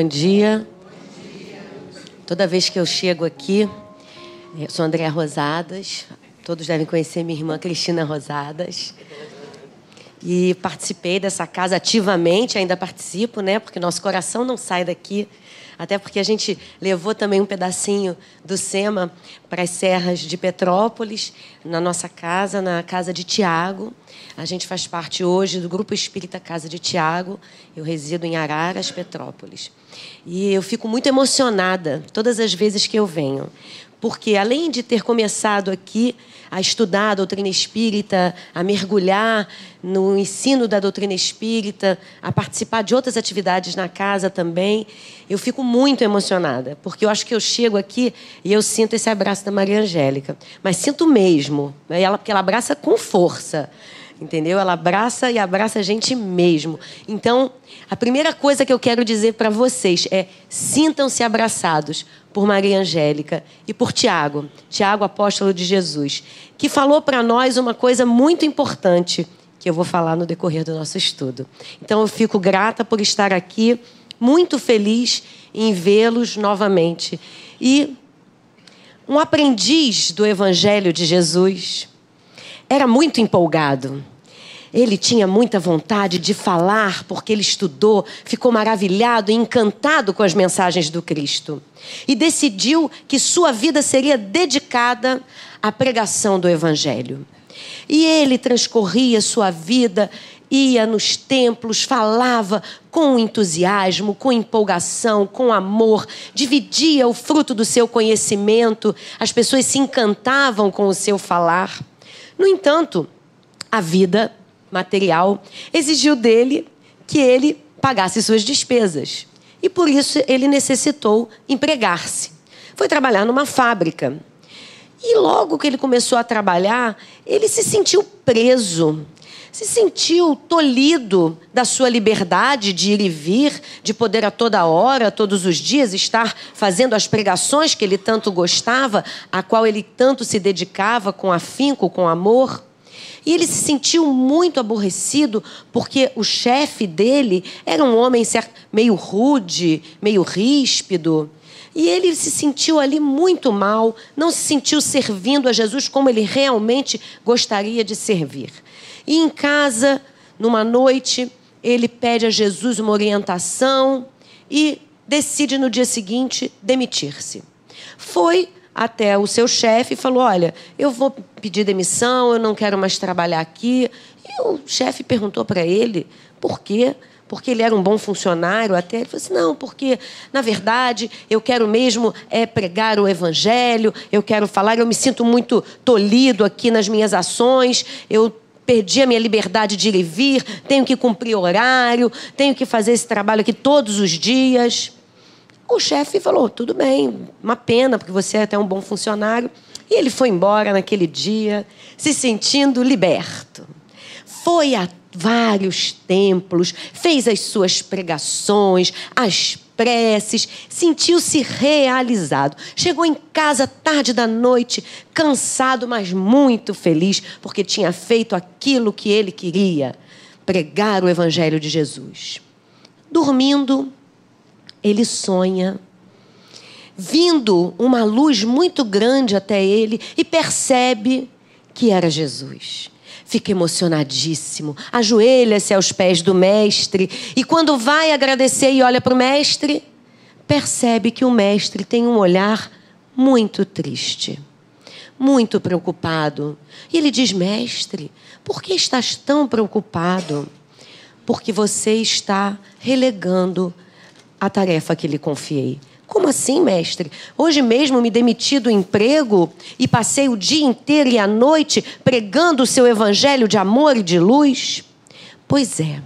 Bom dia. Toda vez que eu chego aqui, eu sou Andréa Rosadas, todos devem conhecer minha irmã Cristina Rosadas. E participei dessa casa ativamente, ainda participo, né? Porque nosso coração não sai daqui. Até porque a gente levou também um pedacinho do SEMA para as serras de Petrópolis, na nossa casa, na casa de Tiago. A gente faz parte hoje do Grupo Espírita Casa de Tiago. Eu resido em Araras, Petrópolis. E eu fico muito emocionada todas as vezes que eu venho, porque além de ter começado aqui a estudar a doutrina espírita, a mergulhar no ensino da doutrina espírita, a participar de outras atividades na casa também, eu fico muito emocionada, porque eu acho que eu chego aqui e eu sinto esse abraço da Maria Angélica, mas sinto mesmo, né? ela porque ela abraça com força entendeu? Ela abraça e abraça a gente mesmo. Então, a primeira coisa que eu quero dizer para vocês é: sintam-se abraçados por Maria Angélica e por Tiago, Tiago, apóstolo de Jesus, que falou para nós uma coisa muito importante que eu vou falar no decorrer do nosso estudo. Então, eu fico grata por estar aqui, muito feliz em vê-los novamente. E um aprendiz do Evangelho de Jesus era muito empolgado. Ele tinha muita vontade de falar, porque ele estudou, ficou maravilhado e encantado com as mensagens do Cristo. E decidiu que sua vida seria dedicada à pregação do Evangelho. E ele transcorria sua vida, ia nos templos, falava com entusiasmo, com empolgação, com amor, dividia o fruto do seu conhecimento, as pessoas se encantavam com o seu falar. No entanto, a vida material exigiu dele que ele pagasse suas despesas. E por isso ele necessitou empregar-se. Foi trabalhar numa fábrica. E logo que ele começou a trabalhar, ele se sentiu preso, se sentiu tolhido da sua liberdade de ir e vir, de poder a toda hora, todos os dias, estar fazendo as pregações que ele tanto gostava, a qual ele tanto se dedicava com afinco, com amor. E ele se sentiu muito aborrecido porque o chefe dele era um homem certo, meio rude, meio ríspido. E ele se sentiu ali muito mal, não se sentiu servindo a Jesus como ele realmente gostaria de servir. E em casa, numa noite, ele pede a Jesus uma orientação e decide no dia seguinte demitir-se. Foi até o seu chefe e falou: Olha, eu vou pedir demissão, eu não quero mais trabalhar aqui. E o chefe perguntou para ele por quê. Porque ele era um bom funcionário até. Ele falou assim: não, porque, na verdade, eu quero mesmo é, pregar o evangelho, eu quero falar, eu me sinto muito tolhido aqui nas minhas ações, eu perdi a minha liberdade de ir e vir, tenho que cumprir horário, tenho que fazer esse trabalho aqui todos os dias. O chefe falou: tudo bem, uma pena, porque você é até um bom funcionário. E ele foi embora naquele dia, se sentindo liberto. Foi a vários templos, fez as suas pregações, as preces, sentiu-se realizado. Chegou em casa tarde da noite, cansado, mas muito feliz, porque tinha feito aquilo que ele queria: pregar o Evangelho de Jesus. Dormindo, ele sonha, vindo uma luz muito grande até ele e percebe que era Jesus. Fica emocionadíssimo, ajoelha-se aos pés do mestre e, quando vai agradecer e olha para o mestre, percebe que o mestre tem um olhar muito triste, muito preocupado. E ele diz: Mestre, por que estás tão preocupado? Porque você está relegando a tarefa que lhe confiei. Como assim, mestre? Hoje mesmo me demiti do emprego e passei o dia inteiro e a noite pregando o seu evangelho de amor e de luz? Pois é.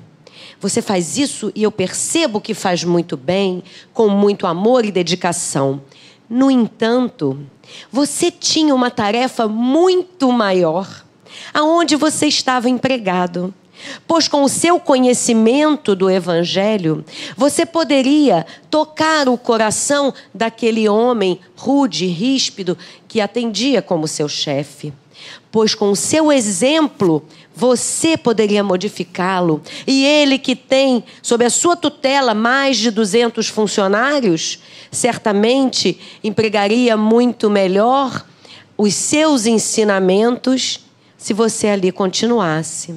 Você faz isso e eu percebo que faz muito bem, com muito amor e dedicação. No entanto, você tinha uma tarefa muito maior, aonde você estava empregado. Pois com o seu conhecimento do Evangelho, você poderia tocar o coração daquele homem rude, ríspido, que atendia como seu chefe. Pois com o seu exemplo, você poderia modificá-lo. E ele, que tem sob a sua tutela mais de 200 funcionários, certamente empregaria muito melhor os seus ensinamentos se você ali continuasse.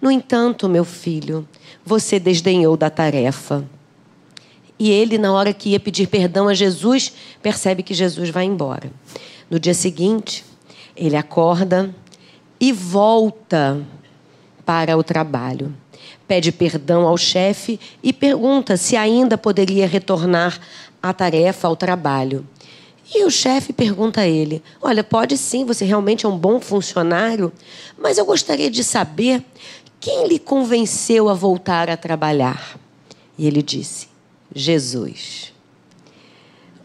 No entanto, meu filho, você desdenhou da tarefa. E ele, na hora que ia pedir perdão a Jesus, percebe que Jesus vai embora. No dia seguinte, ele acorda e volta para o trabalho. Pede perdão ao chefe e pergunta se ainda poderia retornar à tarefa, ao trabalho. E o chefe pergunta a ele: Olha, pode sim, você realmente é um bom funcionário, mas eu gostaria de saber quem lhe convenceu a voltar a trabalhar? E ele disse: Jesus.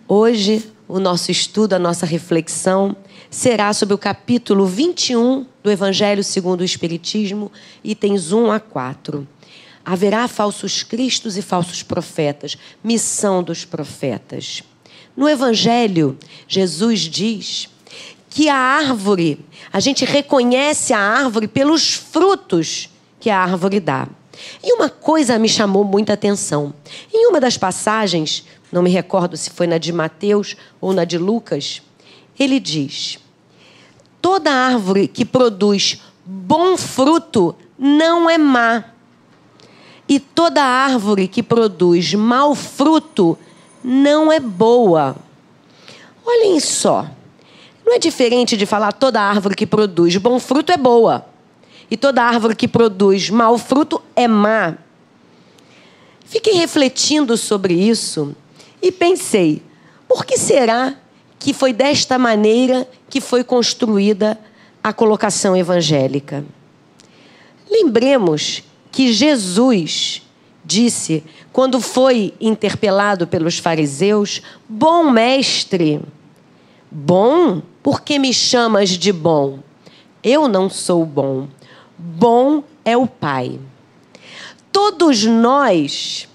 Hoje, o nosso estudo, a nossa reflexão será sobre o capítulo 21 do Evangelho segundo o Espiritismo, itens 1 a 4. Haverá falsos cristos e falsos profetas, missão dos profetas. No Evangelho, Jesus diz que a árvore, a gente reconhece a árvore pelos frutos que a árvore dá. E uma coisa me chamou muita atenção. Em uma das passagens, não me recordo se foi na de Mateus ou na de Lucas, ele diz: Toda árvore que produz bom fruto não é má. E toda árvore que produz mau fruto não é boa. Olhem só. Não é diferente de falar toda árvore que produz bom fruto é boa e toda árvore que produz mau fruto é má. Fiquei refletindo sobre isso e pensei: por que será que foi desta maneira que foi construída a colocação evangélica? Lembremos que Jesus disse, quando foi interpelado pelos fariseus: Bom mestre, bom, por que me chamas de bom? Eu não sou bom, bom é o Pai. Todos nós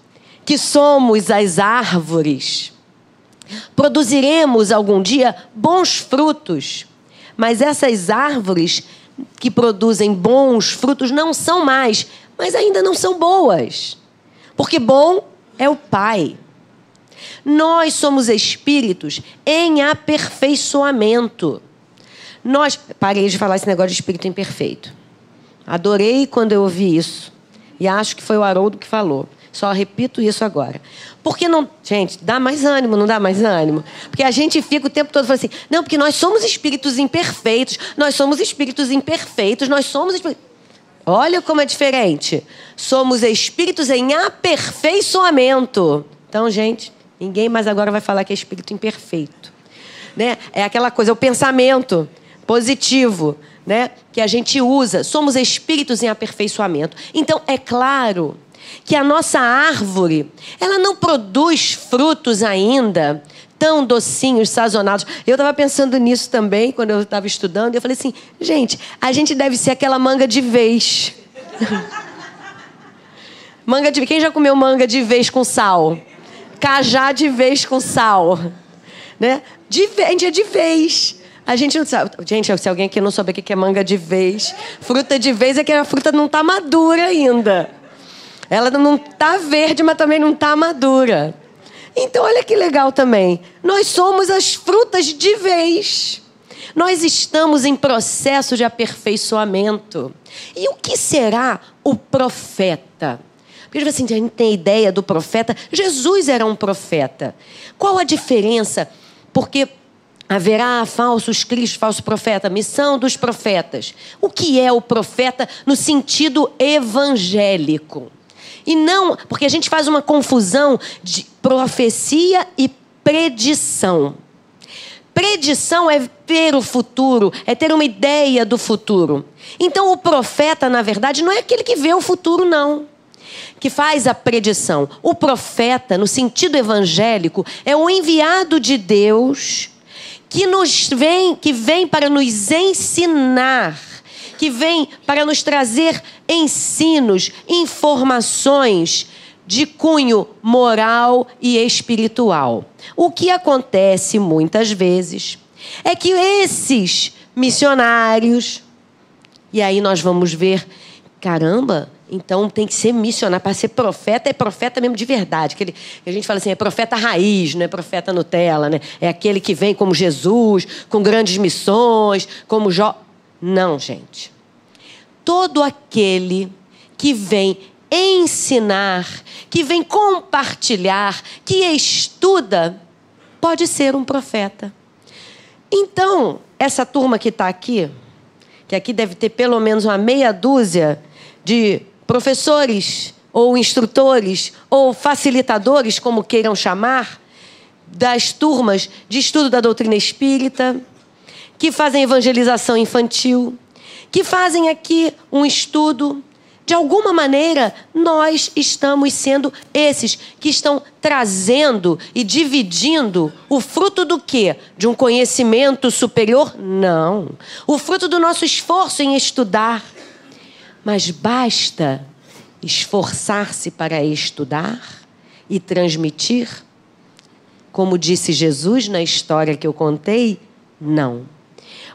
que somos as árvores, produziremos algum dia bons frutos, mas essas árvores que produzem bons frutos não são mais, mas ainda não são boas, porque bom é o Pai. Nós somos espíritos em aperfeiçoamento. Nós. Parei de falar esse negócio de espírito imperfeito. Adorei quando eu ouvi isso. E acho que foi o Haroldo que falou. Só repito isso agora. Porque não. Gente, dá mais ânimo, não dá mais ânimo? Porque a gente fica o tempo todo falando assim: não, porque nós somos espíritos imperfeitos, nós somos espíritos imperfeitos, nós somos espíritos. Olha como é diferente. Somos espíritos em aperfeiçoamento. Então, gente, ninguém mais agora vai falar que é espírito imperfeito. Né? É aquela coisa, é o pensamento positivo né, que a gente usa. Somos espíritos em aperfeiçoamento. Então, é claro que a nossa árvore, ela não produz frutos ainda tão docinhos, sazonais. Eu estava pensando nisso também quando eu estava estudando. Eu falei assim, gente, a gente deve ser aquela manga de vez. manga de quem já comeu manga de vez com sal? Cajá de vez com sal, né? De, a gente é de vez. A gente não sabe. Gente, se alguém aqui não souber o que é manga de vez, fruta de vez é que a fruta não está madura ainda. Ela não está verde, mas também não está madura. Então, olha que legal também. Nós somos as frutas de vez. Nós estamos em processo de aperfeiçoamento. E o que será o profeta? Porque assim, a gente tem ideia do profeta. Jesus era um profeta. Qual a diferença? Porque Haverá falsos cristos, falso profeta, missão dos profetas. O que é o profeta no sentido evangélico? E não, porque a gente faz uma confusão de profecia e predição. Predição é ver o futuro, é ter uma ideia do futuro. Então, o profeta, na verdade, não é aquele que vê o futuro, não. Que faz a predição. O profeta, no sentido evangélico, é o enviado de Deus que nos vem, que vem para nos ensinar, que vem para nos trazer ensinos, informações de cunho moral e espiritual. O que acontece muitas vezes é que esses missionários, e aí nós vamos ver, caramba, então tem que ser missionário. Para ser profeta, é profeta mesmo de verdade. Aquele, a gente fala assim, é profeta raiz, não é profeta Nutella, né? É aquele que vem como Jesus, com grandes missões, como Jó. Não, gente. Todo aquele que vem ensinar, que vem compartilhar, que estuda, pode ser um profeta. Então, essa turma que está aqui, que aqui deve ter pelo menos uma meia dúzia de professores ou instrutores ou facilitadores, como queiram chamar, das turmas de estudo da doutrina espírita, que fazem evangelização infantil, que fazem aqui um estudo de alguma maneira, nós estamos sendo esses que estão trazendo e dividindo o fruto do quê? De um conhecimento superior? Não. O fruto do nosso esforço em estudar. Mas basta esforçar-se para estudar e transmitir? Como disse Jesus na história que eu contei? Não.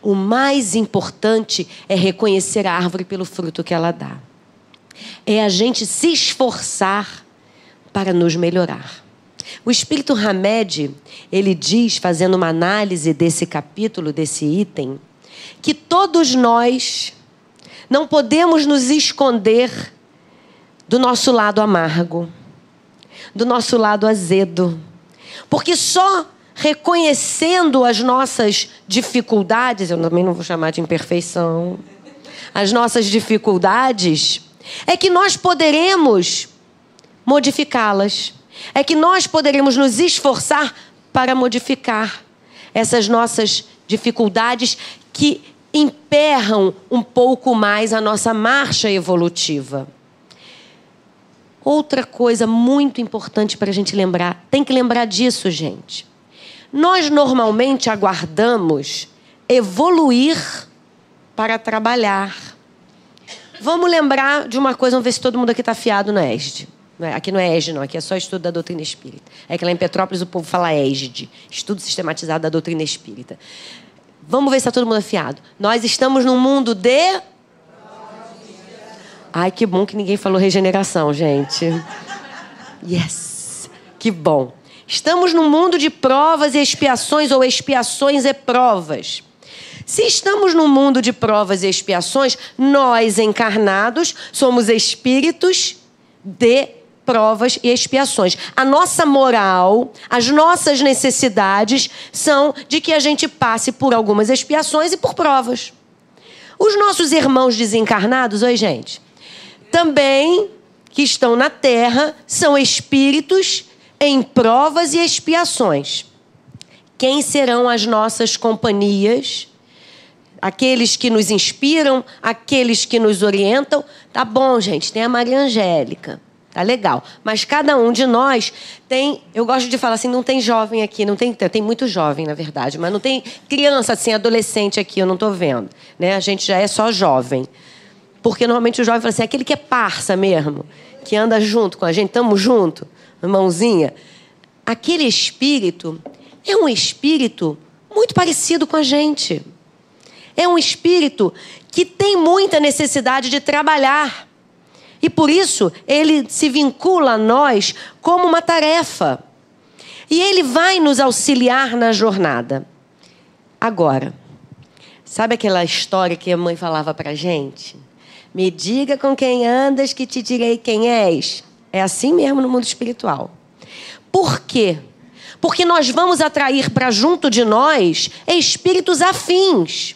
O mais importante é reconhecer a árvore pelo fruto que ela dá é a gente se esforçar para nos melhorar. O Espírito Hamed, ele diz, fazendo uma análise desse capítulo, desse item, que todos nós não podemos nos esconder do nosso lado amargo, do nosso lado azedo, porque só reconhecendo as nossas dificuldades, eu também não vou chamar de imperfeição, as nossas dificuldades, é que nós poderemos modificá-las. É que nós poderemos nos esforçar para modificar essas nossas dificuldades que emperram um pouco mais a nossa marcha evolutiva. Outra coisa muito importante para a gente lembrar, tem que lembrar disso, gente. Nós normalmente aguardamos evoluir para trabalhar. Vamos lembrar de uma coisa, vamos ver se todo mundo aqui está afiado no ESD. É, aqui não é ESD, não, aqui é só estudo da doutrina espírita. É que lá em Petrópolis o povo fala ESD, Estudo Sistematizado da Doutrina Espírita. Vamos ver se está todo mundo afiado. Nós estamos num mundo de. Ai, que bom que ninguém falou regeneração, gente. Yes! Que bom. Estamos num mundo de provas e expiações, ou expiações e provas. Se estamos num mundo de provas e expiações, nós encarnados somos espíritos de provas e expiações. A nossa moral, as nossas necessidades são de que a gente passe por algumas expiações e por provas. Os nossos irmãos desencarnados, oi, gente, também que estão na terra são espíritos em provas e expiações. Quem serão as nossas companhias? aqueles que nos inspiram, aqueles que nos orientam. Tá bom, gente, tem a Maria Angélica. Tá legal. Mas cada um de nós tem. Eu gosto de falar assim: não tem jovem aqui, não tem. Tem muito jovem, na verdade, mas não tem criança, assim, adolescente aqui, eu não estou vendo. Né? A gente já é só jovem. Porque normalmente o jovem fala assim: aquele que é parça mesmo, que anda junto com a gente, estamos junto, mãozinha. Aquele espírito é um espírito muito parecido com a gente é um espírito que tem muita necessidade de trabalhar. E por isso ele se vincula a nós como uma tarefa. E ele vai nos auxiliar na jornada. Agora, sabe aquela história que a mãe falava para gente? Me diga com quem andas que te direi quem és. É assim mesmo no mundo espiritual. Por quê? Porque nós vamos atrair para junto de nós espíritos afins.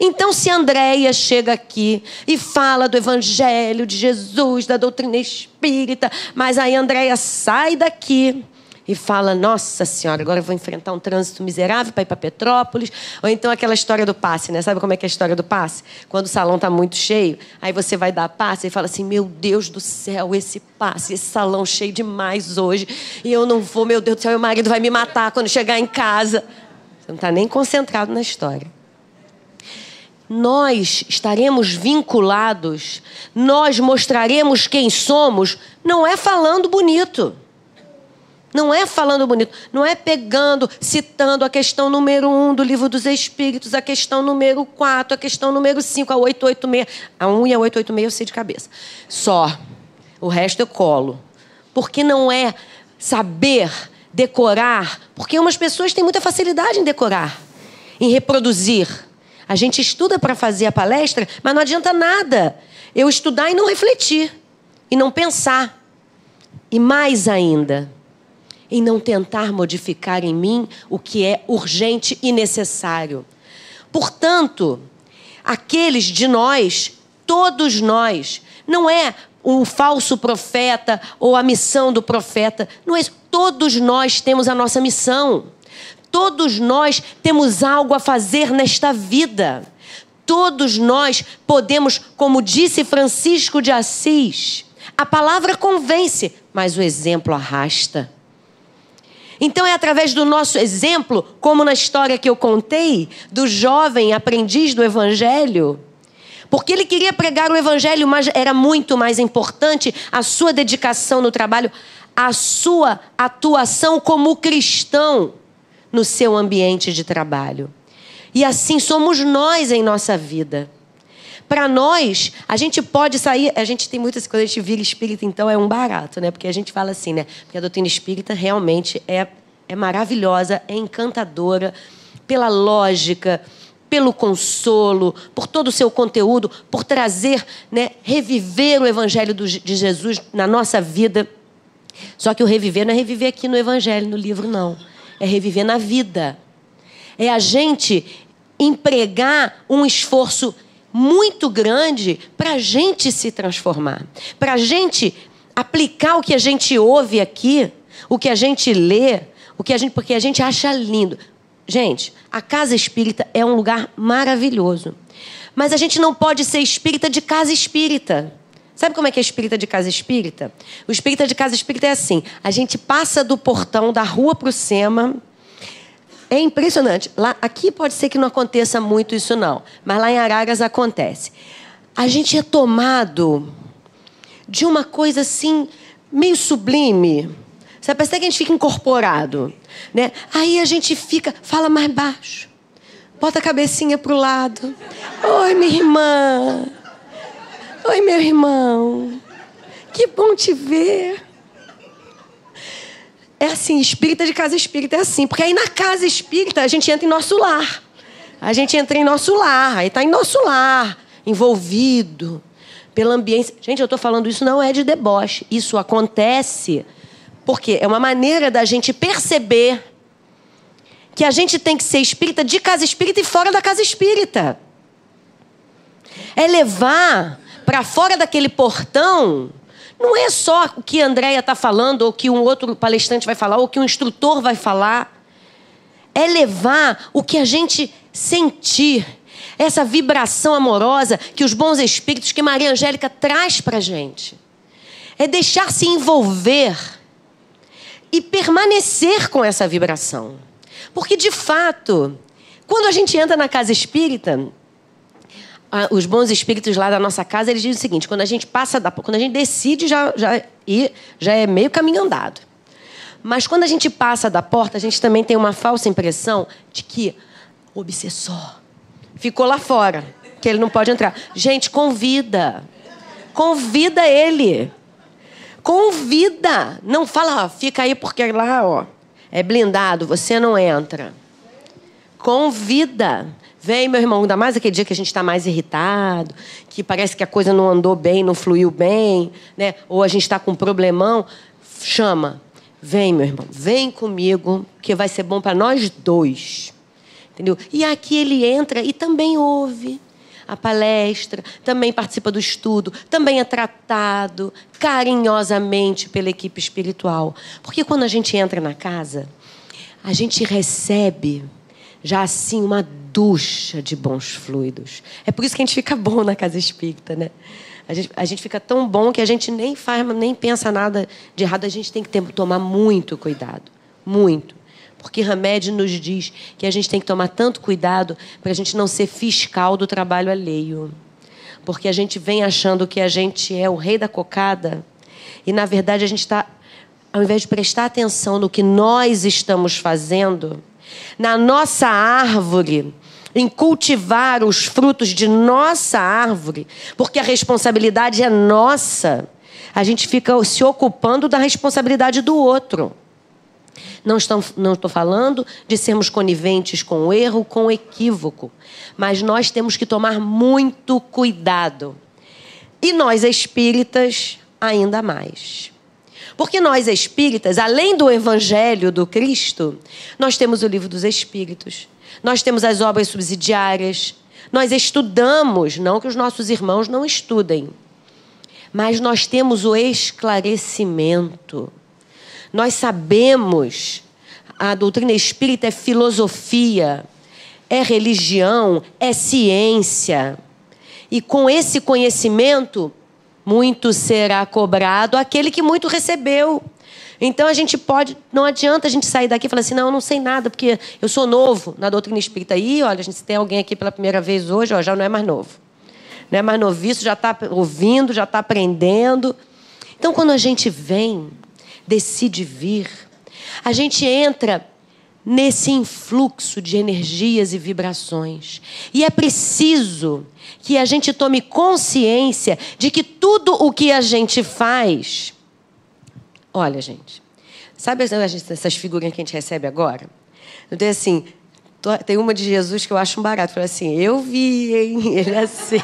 Então, se Andréia chega aqui e fala do Evangelho de Jesus, da doutrina espírita, mas aí Andréia sai daqui e fala: Nossa Senhora, agora eu vou enfrentar um trânsito miserável para ir para Petrópolis. Ou então aquela história do passe, né? Sabe como é que é a história do passe? Quando o salão está muito cheio, aí você vai dar passe e fala assim: Meu Deus do céu, esse passe, esse salão cheio demais hoje, e eu não vou, meu Deus do céu, meu marido vai me matar quando chegar em casa. Você não está nem concentrado na história. Nós estaremos vinculados, nós mostraremos quem somos, não é falando bonito. Não é falando bonito, não é pegando, citando a questão número um do livro dos Espíritos, a questão número quatro, a questão número cinco, a 886. A 1 e a 886 eu sei de cabeça. Só. O resto eu colo. Porque não é saber decorar, porque umas pessoas têm muita facilidade em decorar, em reproduzir. A gente estuda para fazer a palestra, mas não adianta nada eu estudar e não refletir, e não pensar. E mais ainda, em não tentar modificar em mim o que é urgente e necessário. Portanto, aqueles de nós, todos nós, não é o falso profeta ou a missão do profeta, não é isso. Todos nós temos a nossa missão. Todos nós temos algo a fazer nesta vida. Todos nós podemos, como disse Francisco de Assis, a palavra convence, mas o exemplo arrasta. Então é através do nosso exemplo, como na história que eu contei, do jovem aprendiz do Evangelho. Porque ele queria pregar o Evangelho, mas era muito mais importante a sua dedicação no trabalho, a sua atuação como cristão no seu ambiente de trabalho. E assim somos nós em nossa vida. Para nós, a gente pode sair. A gente tem muitas coisas, a gente vira espírita, então é um barato, né? Porque a gente fala assim, né? Porque a doutrina espírita realmente é, é maravilhosa, é encantadora, pela lógica, pelo consolo, por todo o seu conteúdo, por trazer, né, reviver o Evangelho de Jesus na nossa vida. Só que o reviver não é reviver aqui no Evangelho, no livro, não. É reviver na vida. É a gente empregar um esforço muito grande para a gente se transformar, para a gente aplicar o que a gente ouve aqui, o que a gente lê, o que a gente, porque a gente acha lindo. Gente, a casa espírita é um lugar maravilhoso, mas a gente não pode ser espírita de casa espírita. Sabe como é que é espírita de casa espírita? O espírita de casa espírita é assim: a gente passa do portão da rua para o SEMA, é impressionante. Lá, aqui pode ser que não aconteça muito isso, não. Mas lá em Araras acontece. A gente é tomado de uma coisa assim, meio sublime. Você parece que a gente fica incorporado. Né? Aí a gente fica, fala mais baixo. Bota a cabecinha para o lado. Oi, minha irmã. Oi, meu irmão. Que bom te ver. É assim, espírita de casa espírita é assim. Porque aí na casa espírita a gente entra em nosso lar. A gente entra em nosso lar, aí está em nosso lar, envolvido pelo ambiente. Gente, eu estou falando isso não é de deboche. Isso acontece porque é uma maneira da gente perceber que a gente tem que ser espírita de casa espírita e fora da casa espírita. É levar para fora daquele portão não é só o que a Andréia está falando, ou que um outro palestrante vai falar, ou que um instrutor vai falar. É levar o que a gente sentir, essa vibração amorosa que os bons espíritos, que Maria Angélica traz para a gente. É deixar se envolver e permanecer com essa vibração. Porque, de fato, quando a gente entra na casa espírita, os bons espíritos lá da nossa casa, eles dizem o seguinte: quando a gente passa da, quando a gente decide já já ir, já é meio caminho andado. Mas quando a gente passa da porta, a gente também tem uma falsa impressão de que o obsessor ficou lá fora, que ele não pode entrar. Gente, convida. Convida ele. Convida. Não fala, fica aí porque lá, ó, é blindado, você não entra. Convida. Vem, meu irmão, ainda mais aquele dia que a gente está mais irritado, que parece que a coisa não andou bem, não fluiu bem, né? ou a gente está com um problemão. Chama. Vem, meu irmão, vem comigo, que vai ser bom para nós dois. Entendeu? E aqui ele entra e também ouve a palestra, também participa do estudo, também é tratado carinhosamente pela equipe espiritual. Porque quando a gente entra na casa, a gente recebe já assim uma ducha de bons fluidos. É por isso que a gente fica bom na casa espírita, né? A gente, a gente fica tão bom que a gente nem faz, nem pensa nada de errado. A gente tem que ter, tomar muito cuidado. Muito. Porque Hamed nos diz que a gente tem que tomar tanto cuidado para a gente não ser fiscal do trabalho alheio. Porque a gente vem achando que a gente é o rei da cocada e, na verdade, a gente está, ao invés de prestar atenção no que nós estamos fazendo, na nossa árvore, em cultivar os frutos de nossa árvore, porque a responsabilidade é nossa, a gente fica se ocupando da responsabilidade do outro. Não estou, não estou falando de sermos coniventes com o erro, com o equívoco, mas nós temos que tomar muito cuidado. E nós espíritas, ainda mais. Porque nós espíritas, além do evangelho do Cristo, nós temos o livro dos espíritos, nós temos as obras subsidiárias, nós estudamos, não que os nossos irmãos não estudem, mas nós temos o esclarecimento. Nós sabemos, a doutrina espírita é filosofia, é religião, é ciência. E com esse conhecimento, muito será cobrado aquele que muito recebeu. Então a gente pode, não adianta a gente sair daqui e falar assim, não, eu não sei nada, porque eu sou novo na doutrina espírita. E olha, a gente tem alguém aqui pela primeira vez hoje, ó, já não é mais novo. Não é mais noviço, já está ouvindo, já está aprendendo. Então quando a gente vem decide vir, a gente entra nesse influxo de energias e vibrações. E é preciso que a gente tome consciência de que tudo o que a gente faz. Olha, gente, sabe essas figurinhas que a gente recebe agora? Eu tenho assim, tem uma de Jesus que eu acho um barato. Falei assim, eu vi, hein? Ele é assim.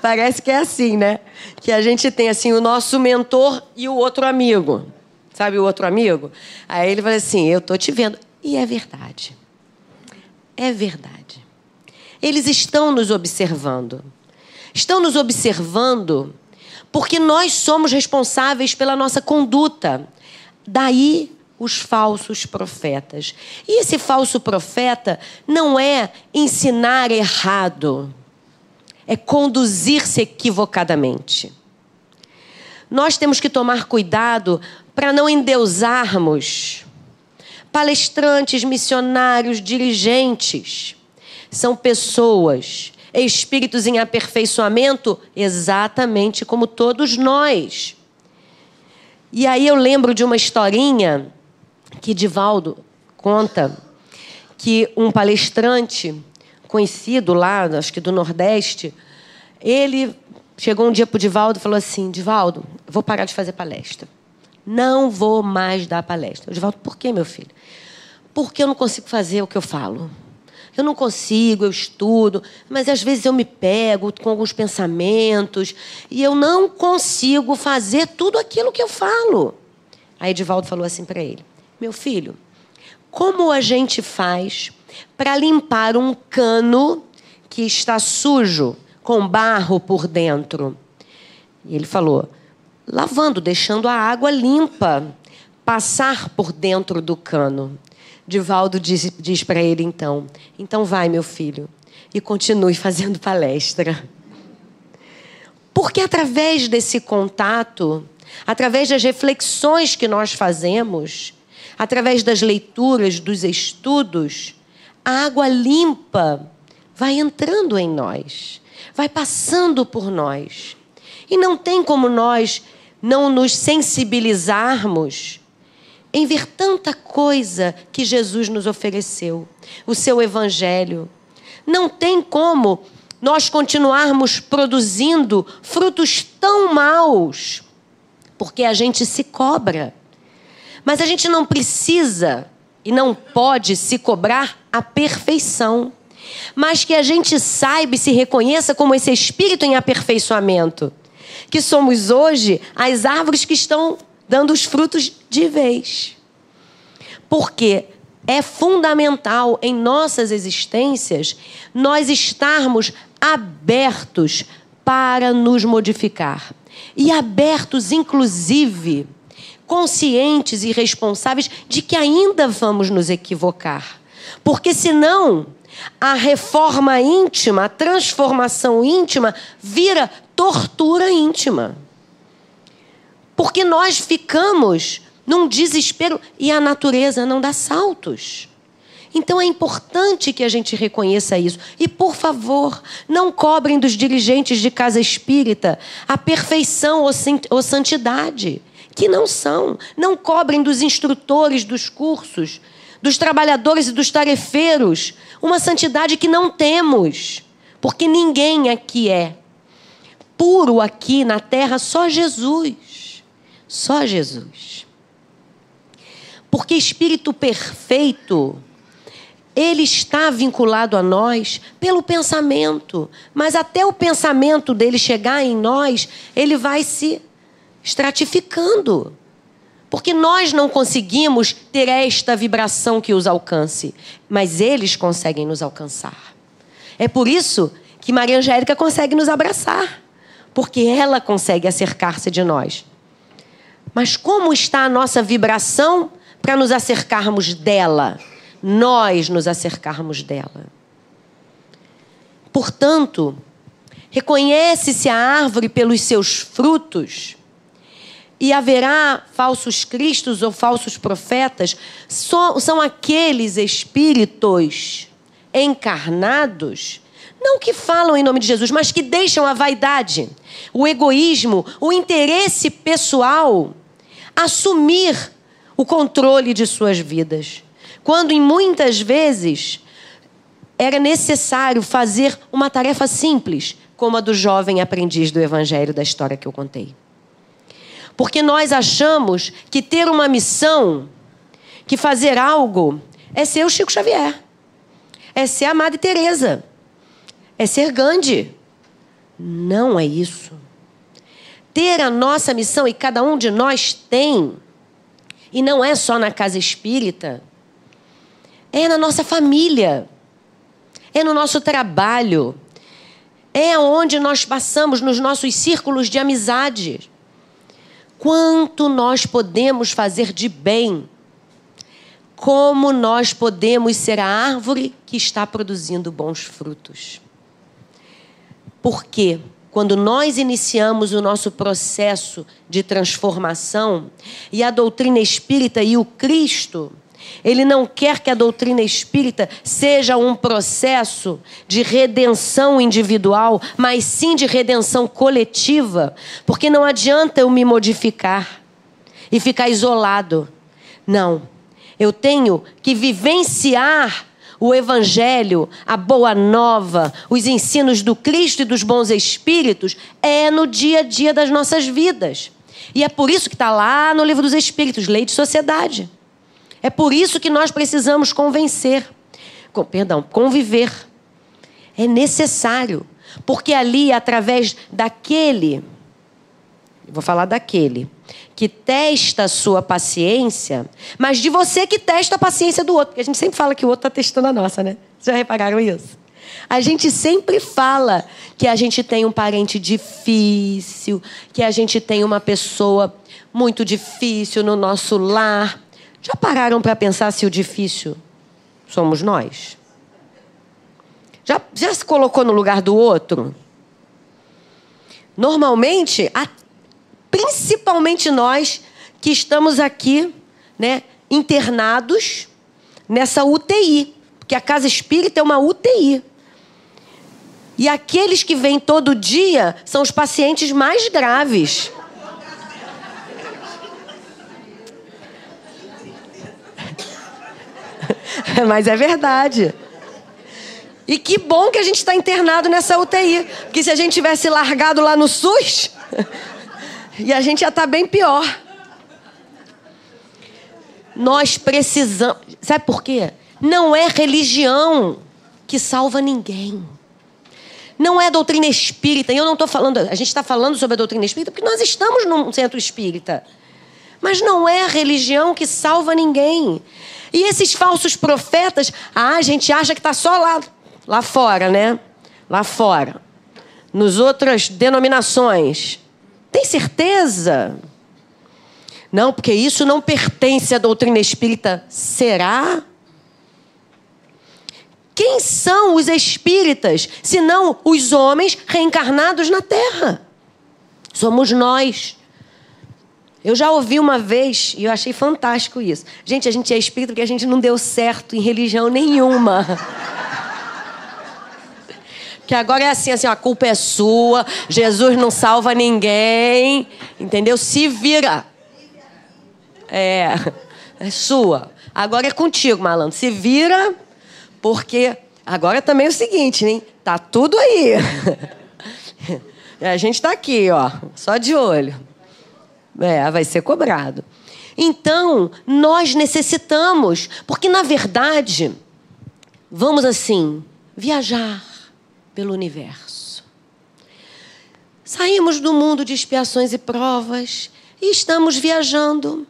Parece que é assim, né? Que a gente tem assim o nosso mentor e o outro amigo. Sabe o outro amigo? Aí ele fala assim: Eu tô te vendo. E é verdade. É verdade. Eles estão nos observando. Estão nos observando porque nós somos responsáveis pela nossa conduta. Daí os falsos profetas. E esse falso profeta não é ensinar errado é conduzir-se equivocadamente. Nós temos que tomar cuidado para não endeusarmos palestrantes, missionários, dirigentes. São pessoas, espíritos em aperfeiçoamento, exatamente como todos nós. E aí eu lembro de uma historinha que Divaldo conta que um palestrante conhecido lá, acho que do Nordeste, ele chegou um dia para o Divaldo e falou assim: Divaldo, vou parar de fazer palestra. Não vou mais dar palestra. O Divaldo, por que, meu filho? Porque eu não consigo fazer o que eu falo. Eu não consigo, eu estudo, mas às vezes eu me pego com alguns pensamentos e eu não consigo fazer tudo aquilo que eu falo. Aí Divaldo falou assim para ele: Meu filho, como a gente faz para limpar um cano que está sujo, com barro por dentro. E ele falou: lavando, deixando a água limpa passar por dentro do cano. Divaldo diz, diz para ele então: então vai, meu filho, e continue fazendo palestra. Porque através desse contato, através das reflexões que nós fazemos, através das leituras, dos estudos, a água limpa vai entrando em nós, vai passando por nós. E não tem como nós não nos sensibilizarmos em ver tanta coisa que Jesus nos ofereceu, o seu evangelho. Não tem como nós continuarmos produzindo frutos tão maus, porque a gente se cobra. Mas a gente não precisa e não pode se cobrar a perfeição, mas que a gente saiba e se reconheça como esse espírito em aperfeiçoamento, que somos hoje as árvores que estão dando os frutos de vez. Porque é fundamental em nossas existências nós estarmos abertos para nos modificar e abertos, inclusive, conscientes e responsáveis de que ainda vamos nos equivocar. Porque senão a reforma íntima, a transformação íntima vira tortura íntima. Porque nós ficamos num desespero, e a natureza não dá saltos. Então é importante que a gente reconheça isso. E, por favor, não cobrem dos dirigentes de casa espírita a perfeição ou santidade, que não são. Não cobrem dos instrutores dos cursos, dos trabalhadores e dos tarefeiros, uma santidade que não temos, porque ninguém aqui é. Puro aqui na terra, só Jesus. Só Jesus. Porque espírito perfeito, ele está vinculado a nós pelo pensamento, mas até o pensamento dele chegar em nós, ele vai se estratificando. Porque nós não conseguimos ter esta vibração que os alcance, mas eles conseguem nos alcançar. É por isso que Maria Angélica consegue nos abraçar, porque ela consegue acercar-se de nós. Mas como está a nossa vibração para nos acercarmos dela, nós nos acercarmos dela. Portanto, reconhece-se a árvore pelos seus frutos, e haverá falsos cristos ou falsos profetas, são aqueles espíritos encarnados, não que falam em nome de Jesus, mas que deixam a vaidade, o egoísmo, o interesse pessoal assumir o controle de suas vidas. Quando em muitas vezes era necessário fazer uma tarefa simples, como a do jovem aprendiz do evangelho da história que eu contei. Porque nós achamos que ter uma missão, que fazer algo, é ser o Chico Xavier, é ser a Madre Teresa, é ser Gandhi. Não é isso. Ter a nossa missão, e cada um de nós tem, e não é só na casa espírita, é na nossa família, é no nosso trabalho, é onde nós passamos nos nossos círculos de amizade. Quanto nós podemos fazer de bem? Como nós podemos ser a árvore que está produzindo bons frutos? Porque quando nós iniciamos o nosso processo de transformação e a doutrina espírita e o Cristo, ele não quer que a doutrina espírita seja um processo de redenção individual, mas sim de redenção coletiva, porque não adianta eu me modificar e ficar isolado. Não. Eu tenho que vivenciar o Evangelho, a Boa Nova, os ensinos do Cristo e dos bons Espíritos, é no dia a dia das nossas vidas. E é por isso que está lá no Livro dos Espíritos, Lei de Sociedade. É por isso que nós precisamos convencer, com, perdão, conviver. É necessário, porque ali, através daquele, vou falar daquele, que testa a sua paciência, mas de você que testa a paciência do outro, porque a gente sempre fala que o outro está testando a nossa, né? Já repararam isso? A gente sempre fala que a gente tem um parente difícil, que a gente tem uma pessoa muito difícil no nosso lar. Já pararam para pensar se o difícil somos nós? Já, já se colocou no lugar do outro? Normalmente, a, principalmente nós que estamos aqui, né, internados nessa UTI, porque a casa espírita é uma UTI. E aqueles que vêm todo dia são os pacientes mais graves. Mas é verdade. E que bom que a gente está internado nessa UTI. Porque se a gente tivesse largado lá no SUS, e a gente já está bem pior. Nós precisamos. Sabe por quê? Não é religião que salva ninguém. Não é doutrina espírita. E eu não estou falando. A gente está falando sobre a doutrina espírita porque nós estamos num centro espírita. Mas não é religião que salva ninguém. E esses falsos profetas, ah, a gente acha que está só lá, lá fora, né? Lá fora. Nos outras denominações. Tem certeza? Não, porque isso não pertence à doutrina espírita. Será? Quem são os espíritas, senão os homens reencarnados na Terra? Somos nós. Eu já ouvi uma vez e eu achei fantástico isso. Gente, a gente é espírita porque a gente não deu certo em religião nenhuma. Que agora é assim, assim, a culpa é sua, Jesus não salva ninguém, entendeu? Se vira. É, é sua. Agora é contigo, malandro. Se vira, porque agora também é o seguinte, hein? Tá tudo aí. A gente está aqui, ó, só de olho. É, vai ser cobrado. Então, nós necessitamos, porque na verdade, vamos assim, viajar pelo universo. Saímos do mundo de expiações e provas e estamos viajando,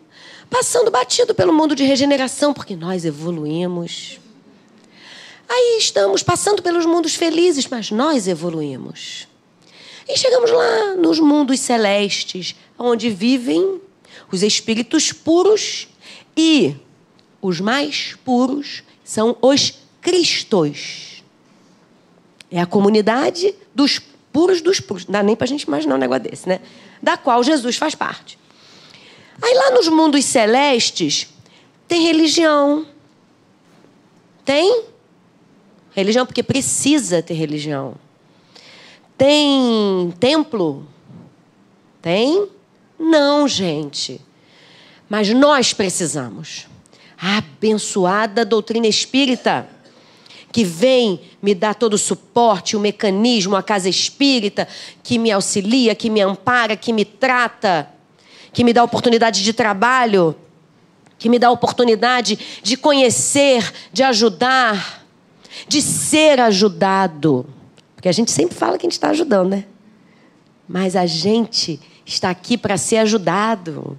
passando batido pelo mundo de regeneração, porque nós evoluímos. Aí estamos passando pelos mundos felizes, mas nós evoluímos. E chegamos lá nos mundos celestes, onde vivem os espíritos puros e os mais puros são os cristos. É a comunidade dos puros dos puros. Não dá nem para a gente imaginar um negócio desse, né? Da qual Jesus faz parte. Aí lá nos mundos celestes tem religião. Tem religião porque precisa ter religião. Tem templo? Tem? Não, gente. Mas nós precisamos. A abençoada doutrina espírita que vem me dar todo o suporte, o mecanismo, a casa espírita, que me auxilia, que me ampara, que me trata, que me dá oportunidade de trabalho, que me dá oportunidade de conhecer, de ajudar, de ser ajudado. Porque a gente sempre fala que a gente está ajudando, né? Mas a gente está aqui para ser ajudado.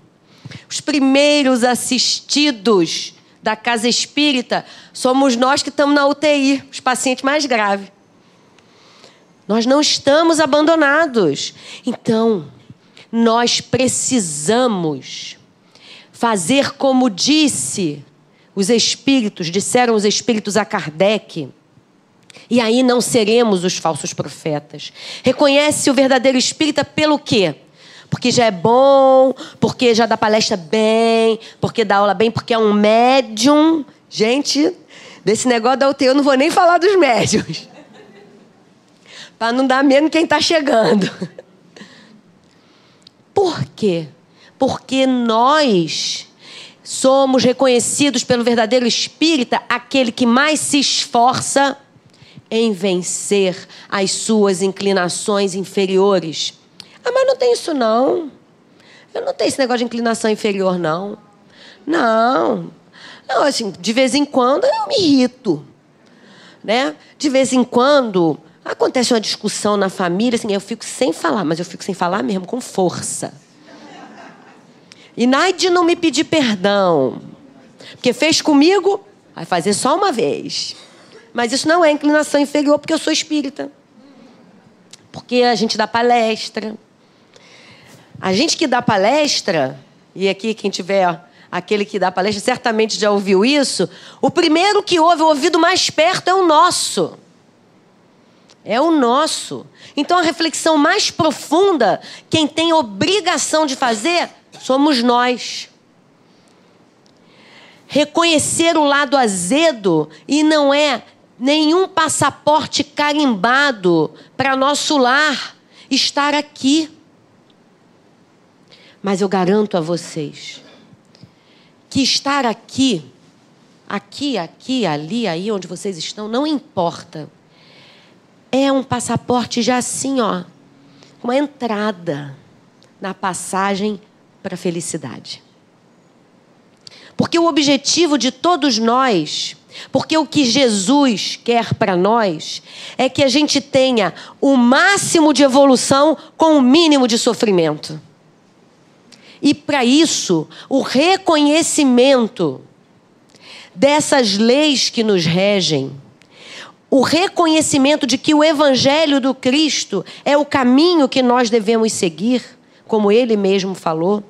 Os primeiros assistidos da casa espírita somos nós que estamos na UTI, os pacientes mais graves. Nós não estamos abandonados. Então, nós precisamos fazer como disse os espíritos, disseram os espíritos a Kardec. E aí não seremos os falsos profetas. Reconhece o verdadeiro espírita pelo quê? Porque já é bom, porque já dá palestra bem, porque dá aula bem, porque é um médium. Gente, desse negócio da UTI eu não vou nem falar dos médiums. Para não dar medo quem está chegando. Por quê? Porque nós somos reconhecidos pelo verdadeiro espírita, aquele que mais se esforça em vencer as suas inclinações inferiores. Ah, mas não tem isso não. Eu não tenho esse negócio de inclinação inferior, não. Não. Não, assim, de vez em quando eu me irrito. Né? De vez em quando acontece uma discussão na família, assim, eu fico sem falar, mas eu fico sem falar mesmo, com força. E nada de não me pedir perdão. Porque fez comigo, vai fazer só uma vez. Mas isso não é inclinação inferior, porque eu sou espírita. Porque a gente dá palestra. A gente que dá palestra, e aqui quem tiver aquele que dá palestra certamente já ouviu isso, o primeiro que ouve, o ouvido mais perto é o nosso. É o nosso. Então a reflexão mais profunda, quem tem obrigação de fazer, somos nós. Reconhecer o lado azedo e não é nenhum passaporte carimbado para nosso lar estar aqui. Mas eu garanto a vocês que estar aqui, aqui, aqui, ali, aí onde vocês estão, não importa. É um passaporte já assim, ó, uma entrada na passagem para a felicidade. Porque o objetivo de todos nós, porque o que Jesus quer para nós, é que a gente tenha o máximo de evolução com o mínimo de sofrimento. E para isso, o reconhecimento dessas leis que nos regem, o reconhecimento de que o Evangelho do Cristo é o caminho que nós devemos seguir, como ele mesmo falou.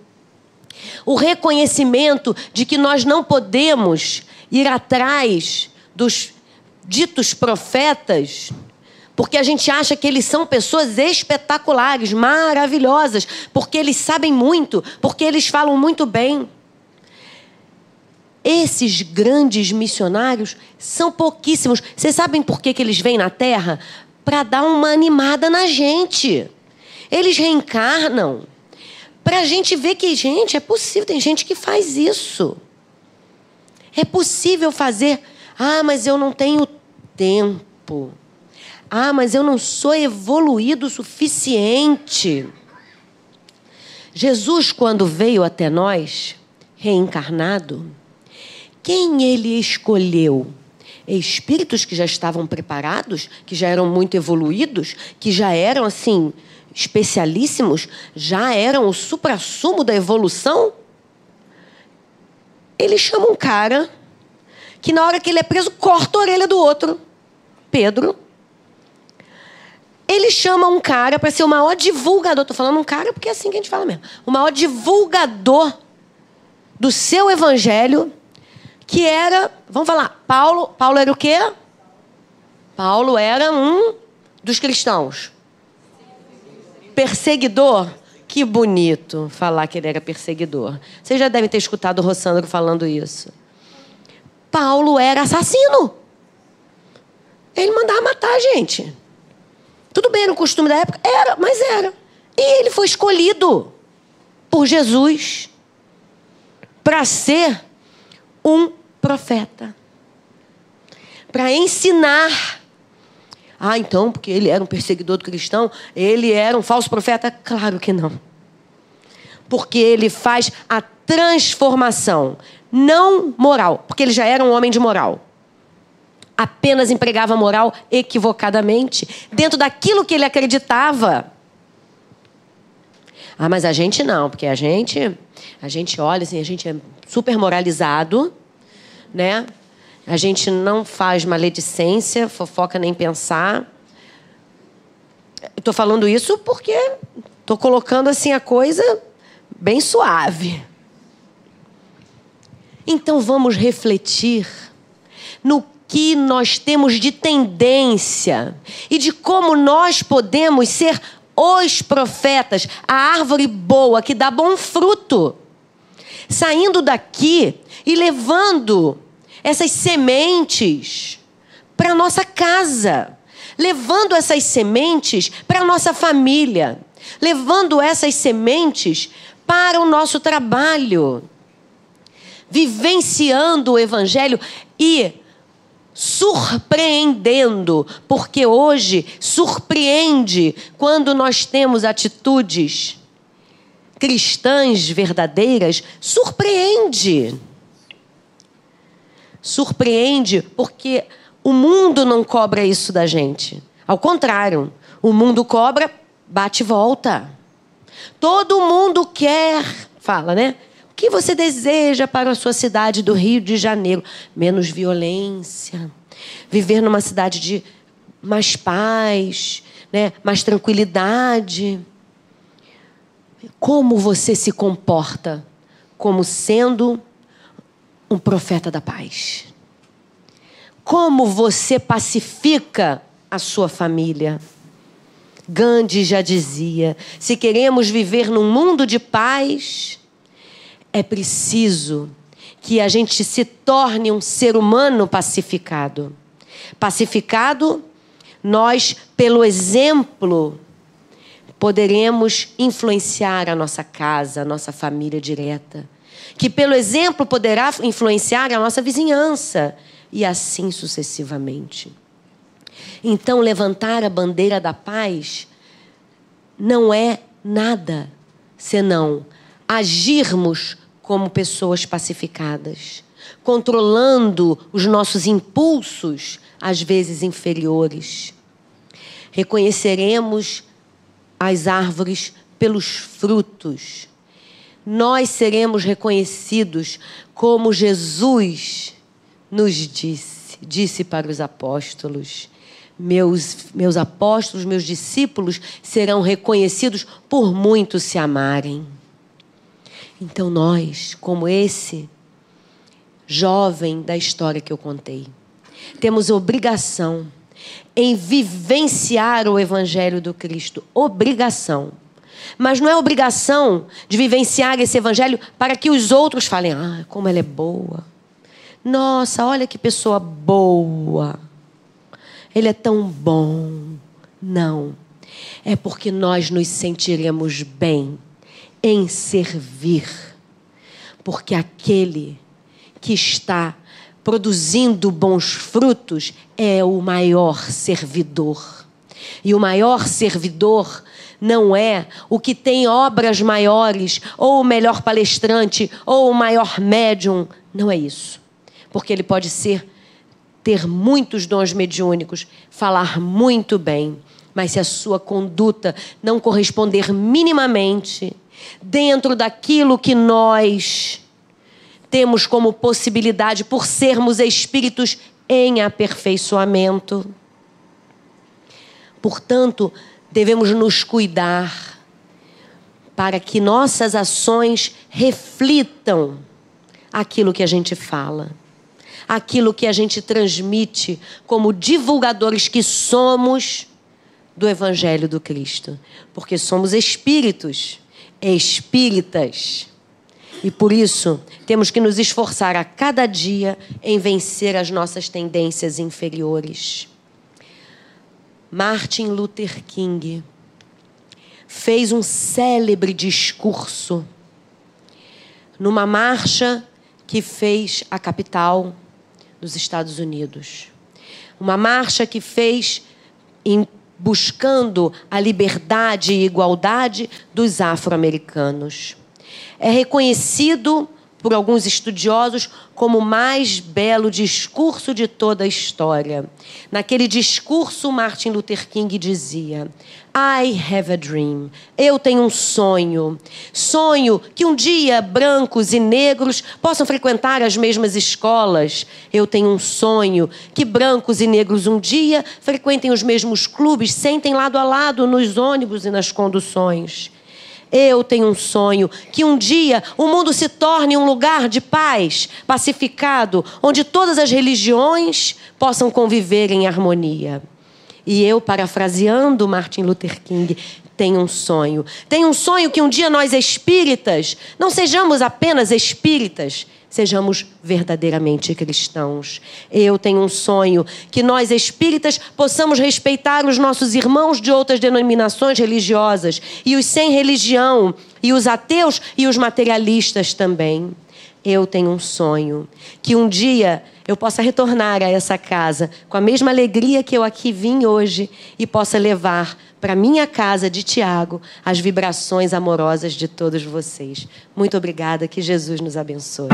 O reconhecimento de que nós não podemos ir atrás dos ditos profetas, porque a gente acha que eles são pessoas espetaculares, maravilhosas, porque eles sabem muito, porque eles falam muito bem. Esses grandes missionários são pouquíssimos. Vocês sabem por que, que eles vêm na Terra? Para dar uma animada na gente. Eles reencarnam para a gente ver que, gente, é possível, tem gente que faz isso. É possível fazer. Ah, mas eu não tenho tempo. Ah, mas eu não sou evoluído o suficiente. Jesus, quando veio até nós, reencarnado, quem ele escolheu? Espíritos que já estavam preparados, que já eram muito evoluídos, que já eram assim especialíssimos, já eram o suprassumo da evolução? Ele chama um cara que na hora que ele é preso corta a orelha do outro, Pedro. Ele chama um cara para ser o maior divulgador. Estou falando um cara porque é assim que a gente fala mesmo. O maior divulgador do seu evangelho, que era, vamos falar, Paulo. Paulo era o quê? Paulo era um dos cristãos perseguidor. Que bonito falar que ele era perseguidor. Vocês já devem ter escutado o Rossandro falando isso. Paulo era assassino. Ele mandava matar a gente. Tudo bem, era o costume da época? Era, mas era. E ele foi escolhido por Jesus para ser um profeta. Para ensinar ah, então, porque ele era um perseguidor do cristão, ele era um falso profeta? Claro que não. Porque ele faz a transformação, não moral, porque ele já era um homem de moral. Apenas empregava moral equivocadamente, dentro daquilo que ele acreditava. Ah, mas a gente não, porque a gente, a gente olha assim, a gente é super moralizado, né? A gente não faz maledicência, fofoca nem pensar. Estou falando isso porque estou colocando assim a coisa bem suave. Então vamos refletir no que nós temos de tendência e de como nós podemos ser os profetas, a árvore boa que dá bom fruto. Saindo daqui e levando essas sementes para nossa casa, levando essas sementes para nossa família, levando essas sementes para o nosso trabalho, vivenciando o Evangelho e surpreendendo, porque hoje surpreende quando nós temos atitudes cristãs verdadeiras, surpreende surpreende porque o mundo não cobra isso da gente. Ao contrário, o mundo cobra, bate e volta. Todo mundo quer, fala, né? O que você deseja para a sua cidade do Rio de Janeiro? Menos violência, viver numa cidade de mais paz, né? mais tranquilidade. Como você se comporta como sendo um profeta da paz? Como você pacifica a sua família? Gandhi já dizia: se queremos viver num mundo de paz, é preciso que a gente se torne um ser humano pacificado. Pacificado, nós, pelo exemplo, poderemos influenciar a nossa casa, a nossa família direta que pelo exemplo poderá influenciar a nossa vizinhança e assim sucessivamente. Então, levantar a bandeira da paz não é nada senão agirmos como pessoas pacificadas, controlando os nossos impulsos, às vezes inferiores. Reconheceremos as árvores pelos frutos nós seremos reconhecidos como Jesus nos disse, disse para os apóstolos. Meus, meus apóstolos, meus discípulos serão reconhecidos por muitos se amarem. Então, nós, como esse jovem da história que eu contei, temos obrigação em vivenciar o Evangelho do Cristo. Obrigação. Mas não é obrigação de vivenciar esse Evangelho para que os outros falem: ah, como ela é boa. Nossa, olha que pessoa boa. Ele é tão bom. Não. É porque nós nos sentiremos bem em servir. Porque aquele que está produzindo bons frutos é o maior servidor. E o maior servidor não é o que tem obras maiores, ou o melhor palestrante, ou o maior médium. Não é isso. Porque ele pode ser, ter muitos dons mediúnicos, falar muito bem, mas se a sua conduta não corresponder minimamente dentro daquilo que nós temos como possibilidade por sermos espíritos em aperfeiçoamento. Portanto, devemos nos cuidar para que nossas ações reflitam aquilo que a gente fala, aquilo que a gente transmite como divulgadores que somos do Evangelho do Cristo, porque somos espíritos, espíritas. E por isso, temos que nos esforçar a cada dia em vencer as nossas tendências inferiores. Martin Luther King fez um célebre discurso numa marcha que fez a capital dos Estados Unidos. Uma marcha que fez em, buscando a liberdade e igualdade dos afro-americanos. É reconhecido por alguns estudiosos como o mais belo discurso de toda a história. Naquele discurso, Martin Luther King dizia: I have a dream. Eu tenho um sonho. Sonho que um dia brancos e negros possam frequentar as mesmas escolas. Eu tenho um sonho que brancos e negros um dia frequentem os mesmos clubes, sentem lado a lado nos ônibus e nas conduções. Eu tenho um sonho que um dia o mundo se torne um lugar de paz, pacificado, onde todas as religiões possam conviver em harmonia. E eu, parafraseando Martin Luther King, tenho um sonho. Tenho um sonho que um dia nós espíritas não sejamos apenas espíritas, sejamos verdadeiramente cristãos. Eu tenho um sonho que nós espíritas possamos respeitar os nossos irmãos de outras denominações religiosas e os sem religião, e os ateus e os materialistas também. Eu tenho um sonho que um dia eu possa retornar a essa casa com a mesma alegria que eu aqui vim hoje e possa levar para minha casa de Tiago as vibrações amorosas de todos vocês. Muito obrigada, que Jesus nos abençoe.